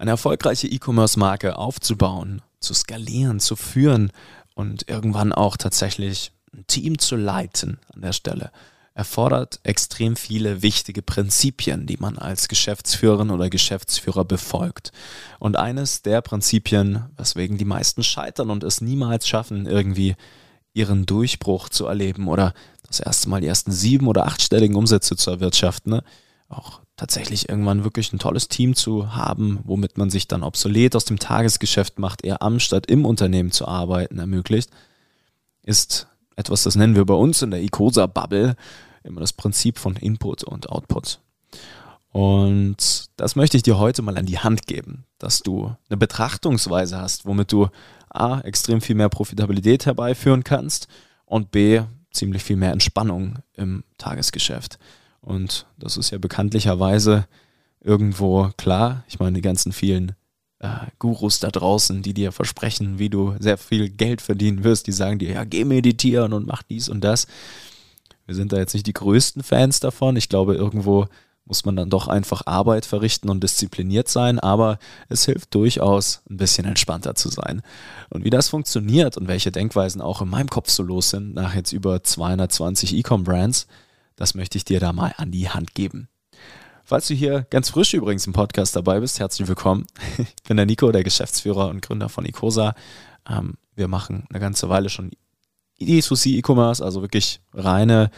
Eine erfolgreiche E-Commerce-Marke aufzubauen, zu skalieren, zu führen und irgendwann auch tatsächlich ein Team zu leiten an der Stelle, erfordert extrem viele wichtige Prinzipien, die man als Geschäftsführerin oder Geschäftsführer befolgt. Und eines der Prinzipien, weswegen die meisten scheitern und es niemals schaffen, irgendwie ihren Durchbruch zu erleben oder das erste Mal die ersten sieben- oder achtstelligen Umsätze zu erwirtschaften, ne? auch tatsächlich irgendwann wirklich ein tolles Team zu haben, womit man sich dann obsolet aus dem Tagesgeschäft macht, eher am statt im Unternehmen zu arbeiten ermöglicht, ist etwas, das nennen wir bei uns in der ICOSA-Bubble immer das Prinzip von Input und Output. Und das möchte ich dir heute mal an die Hand geben, dass du eine Betrachtungsweise hast, womit du A, extrem viel mehr Profitabilität herbeiführen kannst und B, ziemlich viel mehr Entspannung im Tagesgeschäft. Und das ist ja bekanntlicherweise irgendwo klar. Ich meine, die ganzen vielen äh, Gurus da draußen, die dir versprechen, wie du sehr viel Geld verdienen wirst, die sagen dir, ja, geh meditieren und mach dies und das. Wir sind da jetzt nicht die größten Fans davon. Ich glaube, irgendwo muss man dann doch einfach Arbeit verrichten und diszipliniert sein, aber es hilft durchaus, ein bisschen entspannter zu sein. Und wie das funktioniert und welche Denkweisen auch in meinem Kopf so los sind, nach jetzt über 220 E-Com-Brands, das möchte ich dir da mal an die Hand geben. Falls du hier ganz frisch übrigens im Podcast dabei bist, herzlich willkommen. Ich bin der Nico, der Geschäftsführer und Gründer von Icosa. Ähm, wir machen eine ganze Weile schon D2C E-Commerce, also wirklich reine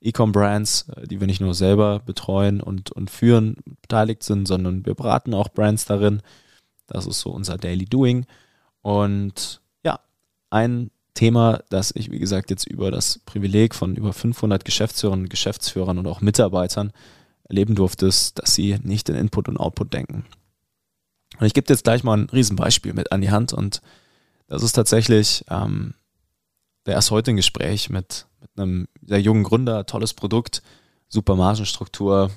E-Com-Brands, äh, die wir nicht nur selber betreuen und, und führen, beteiligt sind, sondern wir beraten auch Brands darin. Das ist so unser Daily Doing. Und ja, ein Thema, das ich, wie gesagt, jetzt über das Privileg von über 500 Geschäftsführern, Geschäftsführern und auch Mitarbeitern erleben durfte, ist, dass sie nicht in Input und Output denken. Und ich gebe jetzt gleich mal ein Riesenbeispiel mit an die Hand und das ist tatsächlich ähm, der erst heute ein Gespräch mit, mit einem sehr jungen Gründer, tolles Produkt, super Margenstruktur,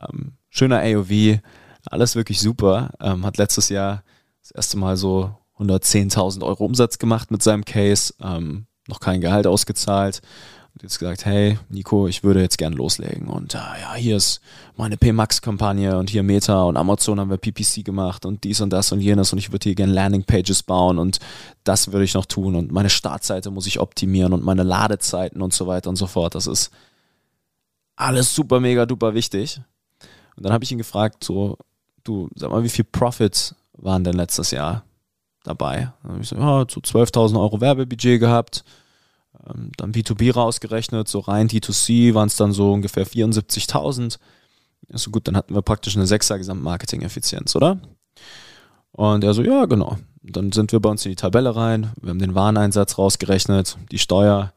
ähm, schöner AOV, alles wirklich super. Ähm, hat letztes Jahr das erste Mal so 110.000 Euro Umsatz gemacht mit seinem Case, ähm, noch kein Gehalt ausgezahlt. Und jetzt gesagt, hey Nico, ich würde jetzt gern loslegen. Und äh, ja, hier ist meine PMAX-Kampagne und hier Meta und Amazon haben wir PPC gemacht und dies und das und jenes und ich würde hier gerne Landing-Pages bauen und das würde ich noch tun und meine Startseite muss ich optimieren und meine Ladezeiten und so weiter und so fort. Das ist alles super, mega, duper wichtig. Und dann habe ich ihn gefragt, so, du, sag mal, wie viel Profits waren denn letztes Jahr? Dabei. Ich so, ja, so 12.000 Euro Werbebudget gehabt, ähm, dann B2B rausgerechnet, so rein D2C waren es dann so ungefähr 74.000. Ist so gut, dann hatten wir praktisch eine 6er Gesamtmarketing-Effizienz, oder? Und er so, ja, genau. Dann sind wir bei uns in die Tabelle rein, wir haben den Wareneinsatz rausgerechnet, die Steuer,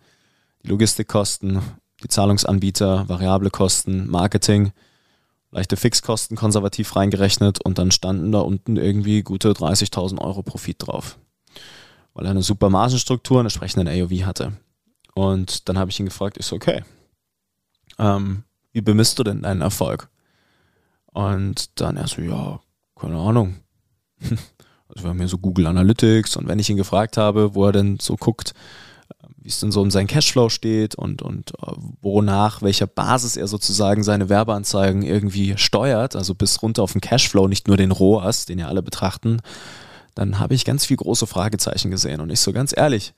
die Logistikkosten, die Zahlungsanbieter, variable Kosten, Marketing leichte Fixkosten konservativ reingerechnet und dann standen da unten irgendwie gute 30.000 Euro Profit drauf. Weil er eine super Margenstruktur, eine entsprechenden AOV hatte. Und dann habe ich ihn gefragt, ist so, okay, ähm, wie bemisst du denn deinen Erfolg? Und dann er so, ja, keine Ahnung. Also wir haben hier so Google Analytics und wenn ich ihn gefragt habe, wo er denn so guckt, wie es denn so um seinen Cashflow steht und, und äh, wonach, welcher Basis er sozusagen seine Werbeanzeigen irgendwie steuert, also bis runter auf den Cashflow, nicht nur den ROAS, den ja alle betrachten, dann habe ich ganz viel große Fragezeichen gesehen. Und ich so ganz ehrlich,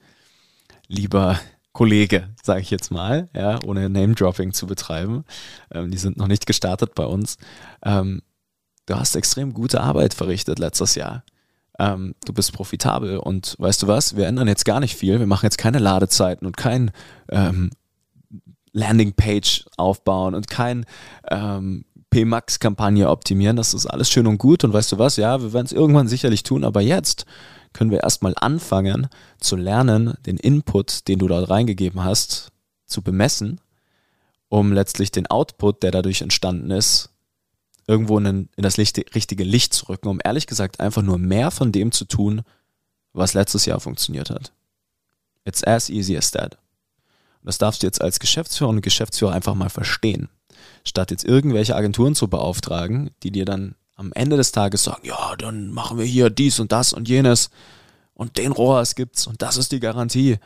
lieber Kollege, sage ich jetzt mal, ja, ohne Name-Dropping zu betreiben, ähm, die sind noch nicht gestartet bei uns, ähm, du hast extrem gute Arbeit verrichtet letztes Jahr ähm, du bist profitabel und weißt du was, wir ändern jetzt gar nicht viel, wir machen jetzt keine Ladezeiten und kein ähm, Landingpage aufbauen und kein ähm, PMAX-Kampagne optimieren, das ist alles schön und gut und weißt du was, ja, wir werden es irgendwann sicherlich tun, aber jetzt können wir erstmal anfangen zu lernen, den Input, den du dort reingegeben hast, zu bemessen, um letztlich den Output, der dadurch entstanden ist, irgendwo in, in das Licht, richtige Licht zu rücken, um ehrlich gesagt einfach nur mehr von dem zu tun, was letztes Jahr funktioniert hat. It's as easy as that. Und das darfst du jetzt als Geschäftsführer und Geschäftsführer einfach mal verstehen. Statt jetzt irgendwelche Agenturen zu beauftragen, die dir dann am Ende des Tages sagen, ja, dann machen wir hier dies und das und jenes und den ROAS gibt's und das ist die Garantie.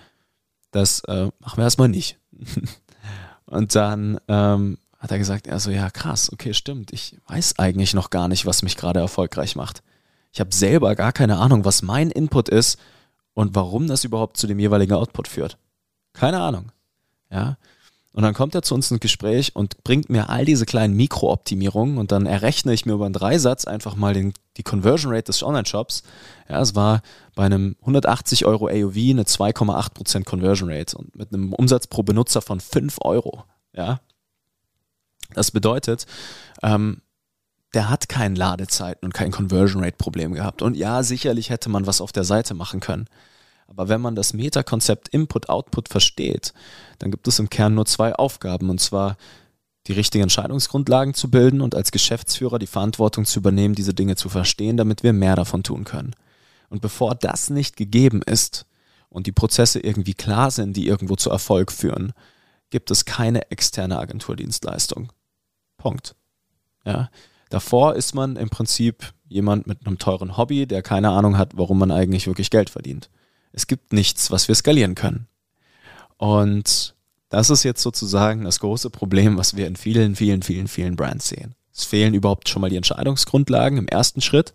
Das äh, machen wir erstmal nicht. und dann ähm, hat er gesagt, also ja, krass, okay, stimmt. Ich weiß eigentlich noch gar nicht, was mich gerade erfolgreich macht. Ich habe selber gar keine Ahnung, was mein Input ist und warum das überhaupt zu dem jeweiligen Output führt. Keine Ahnung. Ja. Und dann kommt er zu uns ins Gespräch und bringt mir all diese kleinen Mikrooptimierungen und dann errechne ich mir über einen Dreisatz einfach mal den, die Conversion Rate des Online-Shops. Ja, es war bei einem 180 Euro AOV eine 2,8% Conversion Rate und mit einem Umsatz pro Benutzer von 5 Euro. Ja. Das bedeutet, ähm, der hat keinen Ladezeiten und kein Conversion Rate Problem gehabt. Und ja, sicherlich hätte man was auf der Seite machen können. Aber wenn man das Meta-Konzept Input-Output versteht, dann gibt es im Kern nur zwei Aufgaben. Und zwar die richtigen Entscheidungsgrundlagen zu bilden und als Geschäftsführer die Verantwortung zu übernehmen, diese Dinge zu verstehen, damit wir mehr davon tun können. Und bevor das nicht gegeben ist und die Prozesse irgendwie klar sind, die irgendwo zu Erfolg führen, gibt es keine externe Agenturdienstleistung. Punkt. Ja. Davor ist man im Prinzip jemand mit einem teuren Hobby, der keine Ahnung hat, warum man eigentlich wirklich Geld verdient. Es gibt nichts, was wir skalieren können. Und das ist jetzt sozusagen das große Problem, was wir in vielen, vielen, vielen, vielen Brands sehen. Es fehlen überhaupt schon mal die Entscheidungsgrundlagen im ersten Schritt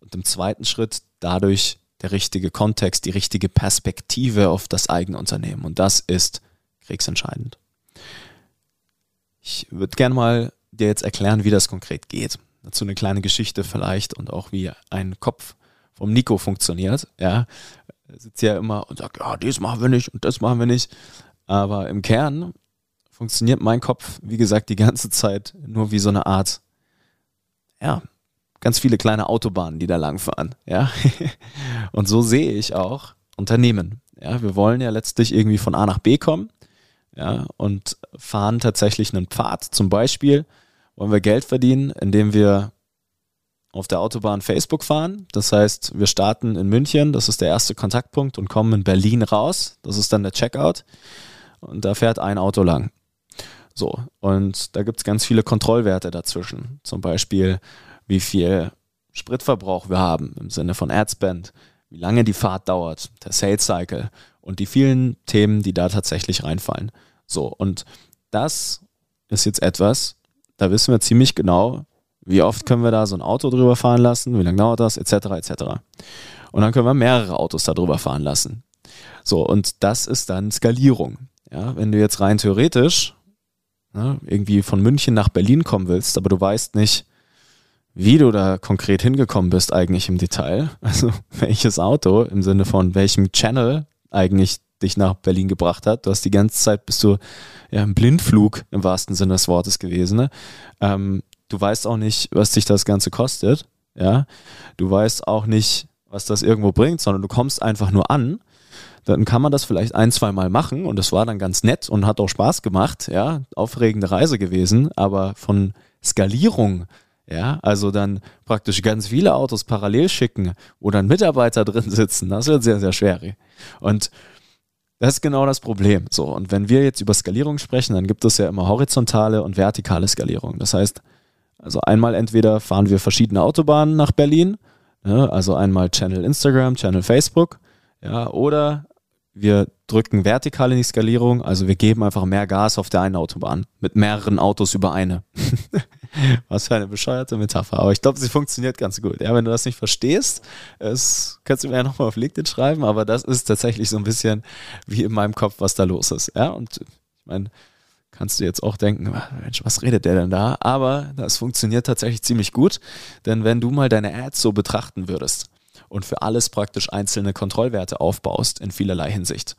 und im zweiten Schritt dadurch der richtige Kontext, die richtige Perspektive auf das eigene Unternehmen. Und das ist kriegsentscheidend. Ich würde gerne mal dir jetzt erklären, wie das konkret geht. Dazu eine kleine Geschichte vielleicht und auch wie ein Kopf vom Nico funktioniert. Ja, er sitzt ja immer und sagt, ja, das machen wir nicht und das machen wir nicht. Aber im Kern funktioniert mein Kopf, wie gesagt, die ganze Zeit nur wie so eine Art, ja, ganz viele kleine Autobahnen, die da langfahren. Ja, und so sehe ich auch Unternehmen. Ja, wir wollen ja letztlich irgendwie von A nach B kommen. Ja, und fahren tatsächlich einen Pfad. Zum Beispiel wollen wir Geld verdienen, indem wir auf der Autobahn Facebook fahren. Das heißt, wir starten in München, das ist der erste Kontaktpunkt, und kommen in Berlin raus. Das ist dann der Checkout. Und da fährt ein Auto lang. So, und da gibt es ganz viele Kontrollwerte dazwischen. Zum Beispiel, wie viel Spritverbrauch wir haben im Sinne von Adspend, wie lange die Fahrt dauert, der Sales Cycle und die vielen Themen, die da tatsächlich reinfallen. So, und das ist jetzt etwas, da wissen wir ziemlich genau, wie oft können wir da so ein Auto drüber fahren lassen, wie lange dauert das, etc. etc. Und dann können wir mehrere Autos da drüber fahren lassen. So, und das ist dann Skalierung. Ja, wenn du jetzt rein theoretisch ne, irgendwie von München nach Berlin kommen willst, aber du weißt nicht, wie du da konkret hingekommen bist eigentlich im Detail, also welches Auto im Sinne von welchem Channel eigentlich dich nach Berlin gebracht hat. Du hast die ganze Zeit bist du ja im Blindflug im wahrsten Sinne des Wortes gewesen. Ne? Ähm, du weißt auch nicht, was dich das Ganze kostet. Ja, du weißt auch nicht, was das irgendwo bringt, sondern du kommst einfach nur an. Dann kann man das vielleicht ein, zwei Mal machen und das war dann ganz nett und hat auch Spaß gemacht. Ja, aufregende Reise gewesen, aber von Skalierung ja, also dann praktisch ganz viele Autos parallel schicken, wo dann Mitarbeiter drin sitzen, das wird sehr, sehr schwer. Und das ist genau das Problem. So, und wenn wir jetzt über Skalierung sprechen, dann gibt es ja immer horizontale und vertikale Skalierung. Das heißt, also einmal entweder fahren wir verschiedene Autobahnen nach Berlin, ne, also einmal Channel Instagram, Channel Facebook, ja, oder wir drücken vertikal in die Skalierung, also wir geben einfach mehr Gas auf der einen Autobahn mit mehreren Autos über eine. Was für eine bescheuerte Metapher. Aber ich glaube, sie funktioniert ganz gut. Ja, wenn du das nicht verstehst, es, kannst du mir ja nochmal auf LinkedIn schreiben, aber das ist tatsächlich so ein bisschen wie in meinem Kopf, was da los ist. Ja, und ich meine, kannst du jetzt auch denken, Mensch, was redet der denn da? Aber das funktioniert tatsächlich ziemlich gut, denn wenn du mal deine Ads so betrachten würdest und für alles praktisch einzelne Kontrollwerte aufbaust in vielerlei Hinsicht,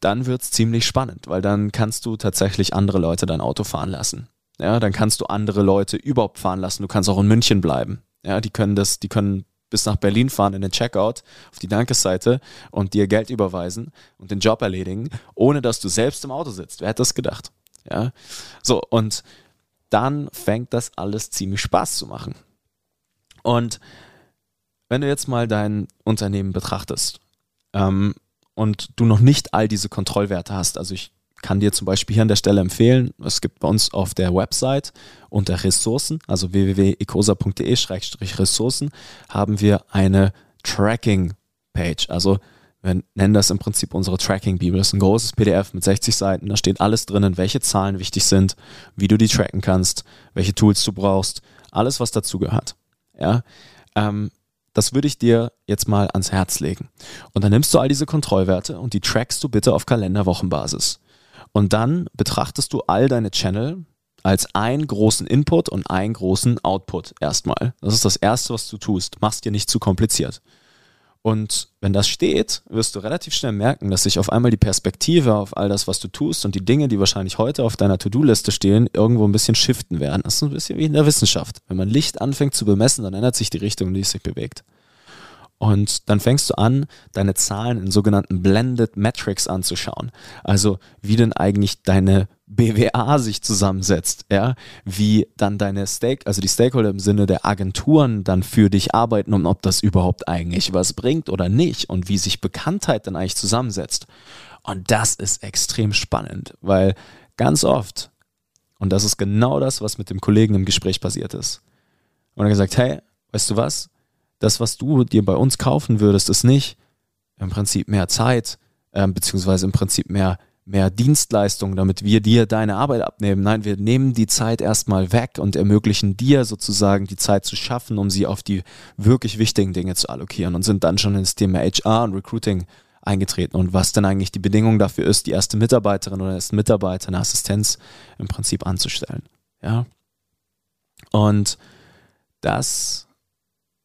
dann wird es ziemlich spannend, weil dann kannst du tatsächlich andere Leute dein Auto fahren lassen. Ja, dann kannst du andere Leute überhaupt fahren lassen. Du kannst auch in München bleiben. Ja, die können das, die können bis nach Berlin fahren in den Checkout auf die Dankesseite und dir Geld überweisen und den Job erledigen, ohne dass du selbst im Auto sitzt. Wer hätte das gedacht? Ja, so und dann fängt das alles ziemlich Spaß zu machen. Und wenn du jetzt mal dein Unternehmen betrachtest ähm, und du noch nicht all diese Kontrollwerte hast, also ich kann dir zum Beispiel hier an der Stelle empfehlen, es gibt bei uns auf der Website unter Ressourcen, also www.ecosa.de-ressourcen, haben wir eine Tracking-Page. Also wir nennen das im Prinzip unsere Tracking-Bibel. Das ist ein großes PDF mit 60 Seiten. Da steht alles drinnen, welche Zahlen wichtig sind, wie du die tracken kannst, welche Tools du brauchst, alles, was dazu gehört. Ja, ähm, das würde ich dir jetzt mal ans Herz legen. Und dann nimmst du all diese Kontrollwerte und die trackst du bitte auf Kalenderwochenbasis. Und dann betrachtest du all deine Channel als einen großen Input und einen großen Output erstmal. Das ist das Erste, was du tust. Mach's dir nicht zu kompliziert. Und wenn das steht, wirst du relativ schnell merken, dass sich auf einmal die Perspektive auf all das, was du tust und die Dinge, die wahrscheinlich heute auf deiner To-Do-Liste stehen, irgendwo ein bisschen shiften werden. Das ist ein bisschen wie in der Wissenschaft. Wenn man Licht anfängt zu bemessen, dann ändert sich die Richtung, in die es sich bewegt. Und dann fängst du an, deine Zahlen in sogenannten Blended Metrics anzuschauen. Also wie denn eigentlich deine BWA sich zusammensetzt, ja, wie dann deine Stake, also die Stakeholder im Sinne der Agenturen dann für dich arbeiten und ob das überhaupt eigentlich was bringt oder nicht und wie sich Bekanntheit dann eigentlich zusammensetzt. Und das ist extrem spannend, weil ganz oft, und das ist genau das, was mit dem Kollegen im Gespräch passiert ist, und er gesagt, hey, weißt du was? Das, was du dir bei uns kaufen würdest, ist nicht im Prinzip mehr Zeit, äh, beziehungsweise im Prinzip mehr, mehr Dienstleistung, damit wir dir deine Arbeit abnehmen. Nein, wir nehmen die Zeit erstmal weg und ermöglichen dir sozusagen die Zeit zu schaffen, um sie auf die wirklich wichtigen Dinge zu allokieren und sind dann schon ins Thema HR und Recruiting eingetreten und was denn eigentlich die Bedingung dafür ist, die erste Mitarbeiterin oder erste Mitarbeiter eine Assistenz im Prinzip anzustellen. Ja. Und das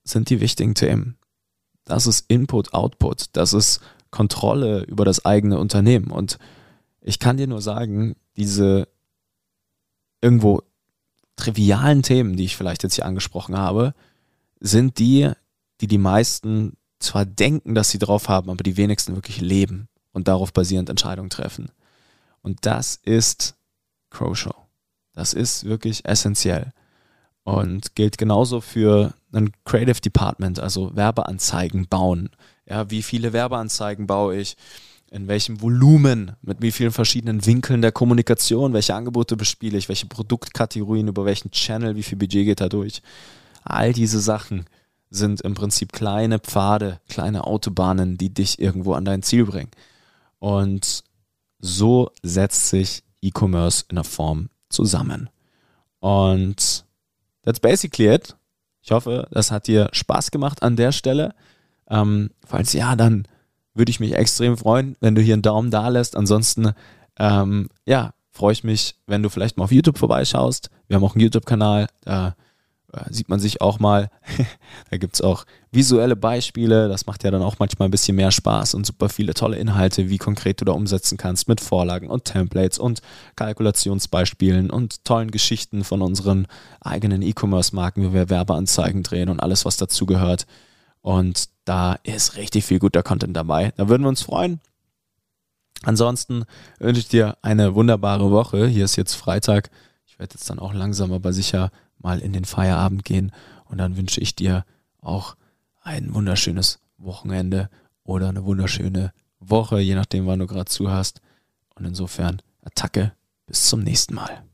sind die wichtigen Themen. Das ist Input, Output, das ist Kontrolle über das eigene Unternehmen. Und ich kann dir nur sagen, diese irgendwo trivialen Themen, die ich vielleicht jetzt hier angesprochen habe, sind die, die die meisten zwar denken, dass sie drauf haben, aber die wenigsten wirklich leben und darauf basierend Entscheidungen treffen. Und das ist Crow Show. Das ist wirklich essentiell und gilt genauso für ein Creative Department, also Werbeanzeigen bauen. Ja, wie viele Werbeanzeigen baue ich? In welchem Volumen, mit wie vielen verschiedenen Winkeln der Kommunikation, welche Angebote bespiele ich, welche Produktkategorien, über welchen Channel, wie viel Budget geht da durch. All diese Sachen sind im Prinzip kleine Pfade, kleine Autobahnen, die dich irgendwo an dein Ziel bringen. Und so setzt sich E-Commerce in der Form zusammen. Und that's basically it. Ich hoffe, das hat dir Spaß gemacht an der Stelle. Ähm, falls ja, dann würde ich mich extrem freuen, wenn du hier einen Daumen da lässt. Ansonsten, ähm, ja, freue ich mich, wenn du vielleicht mal auf YouTube vorbeischaust. Wir haben auch einen YouTube-Kanal, da sieht man sich auch mal. da gibt es auch visuelle Beispiele. Das macht ja dann auch manchmal ein bisschen mehr Spaß und super viele tolle Inhalte, wie konkret du da umsetzen kannst mit Vorlagen und Templates und Kalkulationsbeispielen und tollen Geschichten von unseren eigenen E-Commerce-Marken, wie wir Werbeanzeigen drehen und alles, was dazugehört. Und da ist richtig viel guter Content dabei. Da würden wir uns freuen. Ansonsten wünsche ich dir eine wunderbare Woche. Hier ist jetzt Freitag. Ich werde jetzt dann auch langsam aber sicher mal in den Feierabend gehen. Und dann wünsche ich dir auch ein wunderschönes Wochenende oder eine wunderschöne Woche, je nachdem, wann du gerade zuhast. Und insofern Attacke. Bis zum nächsten Mal.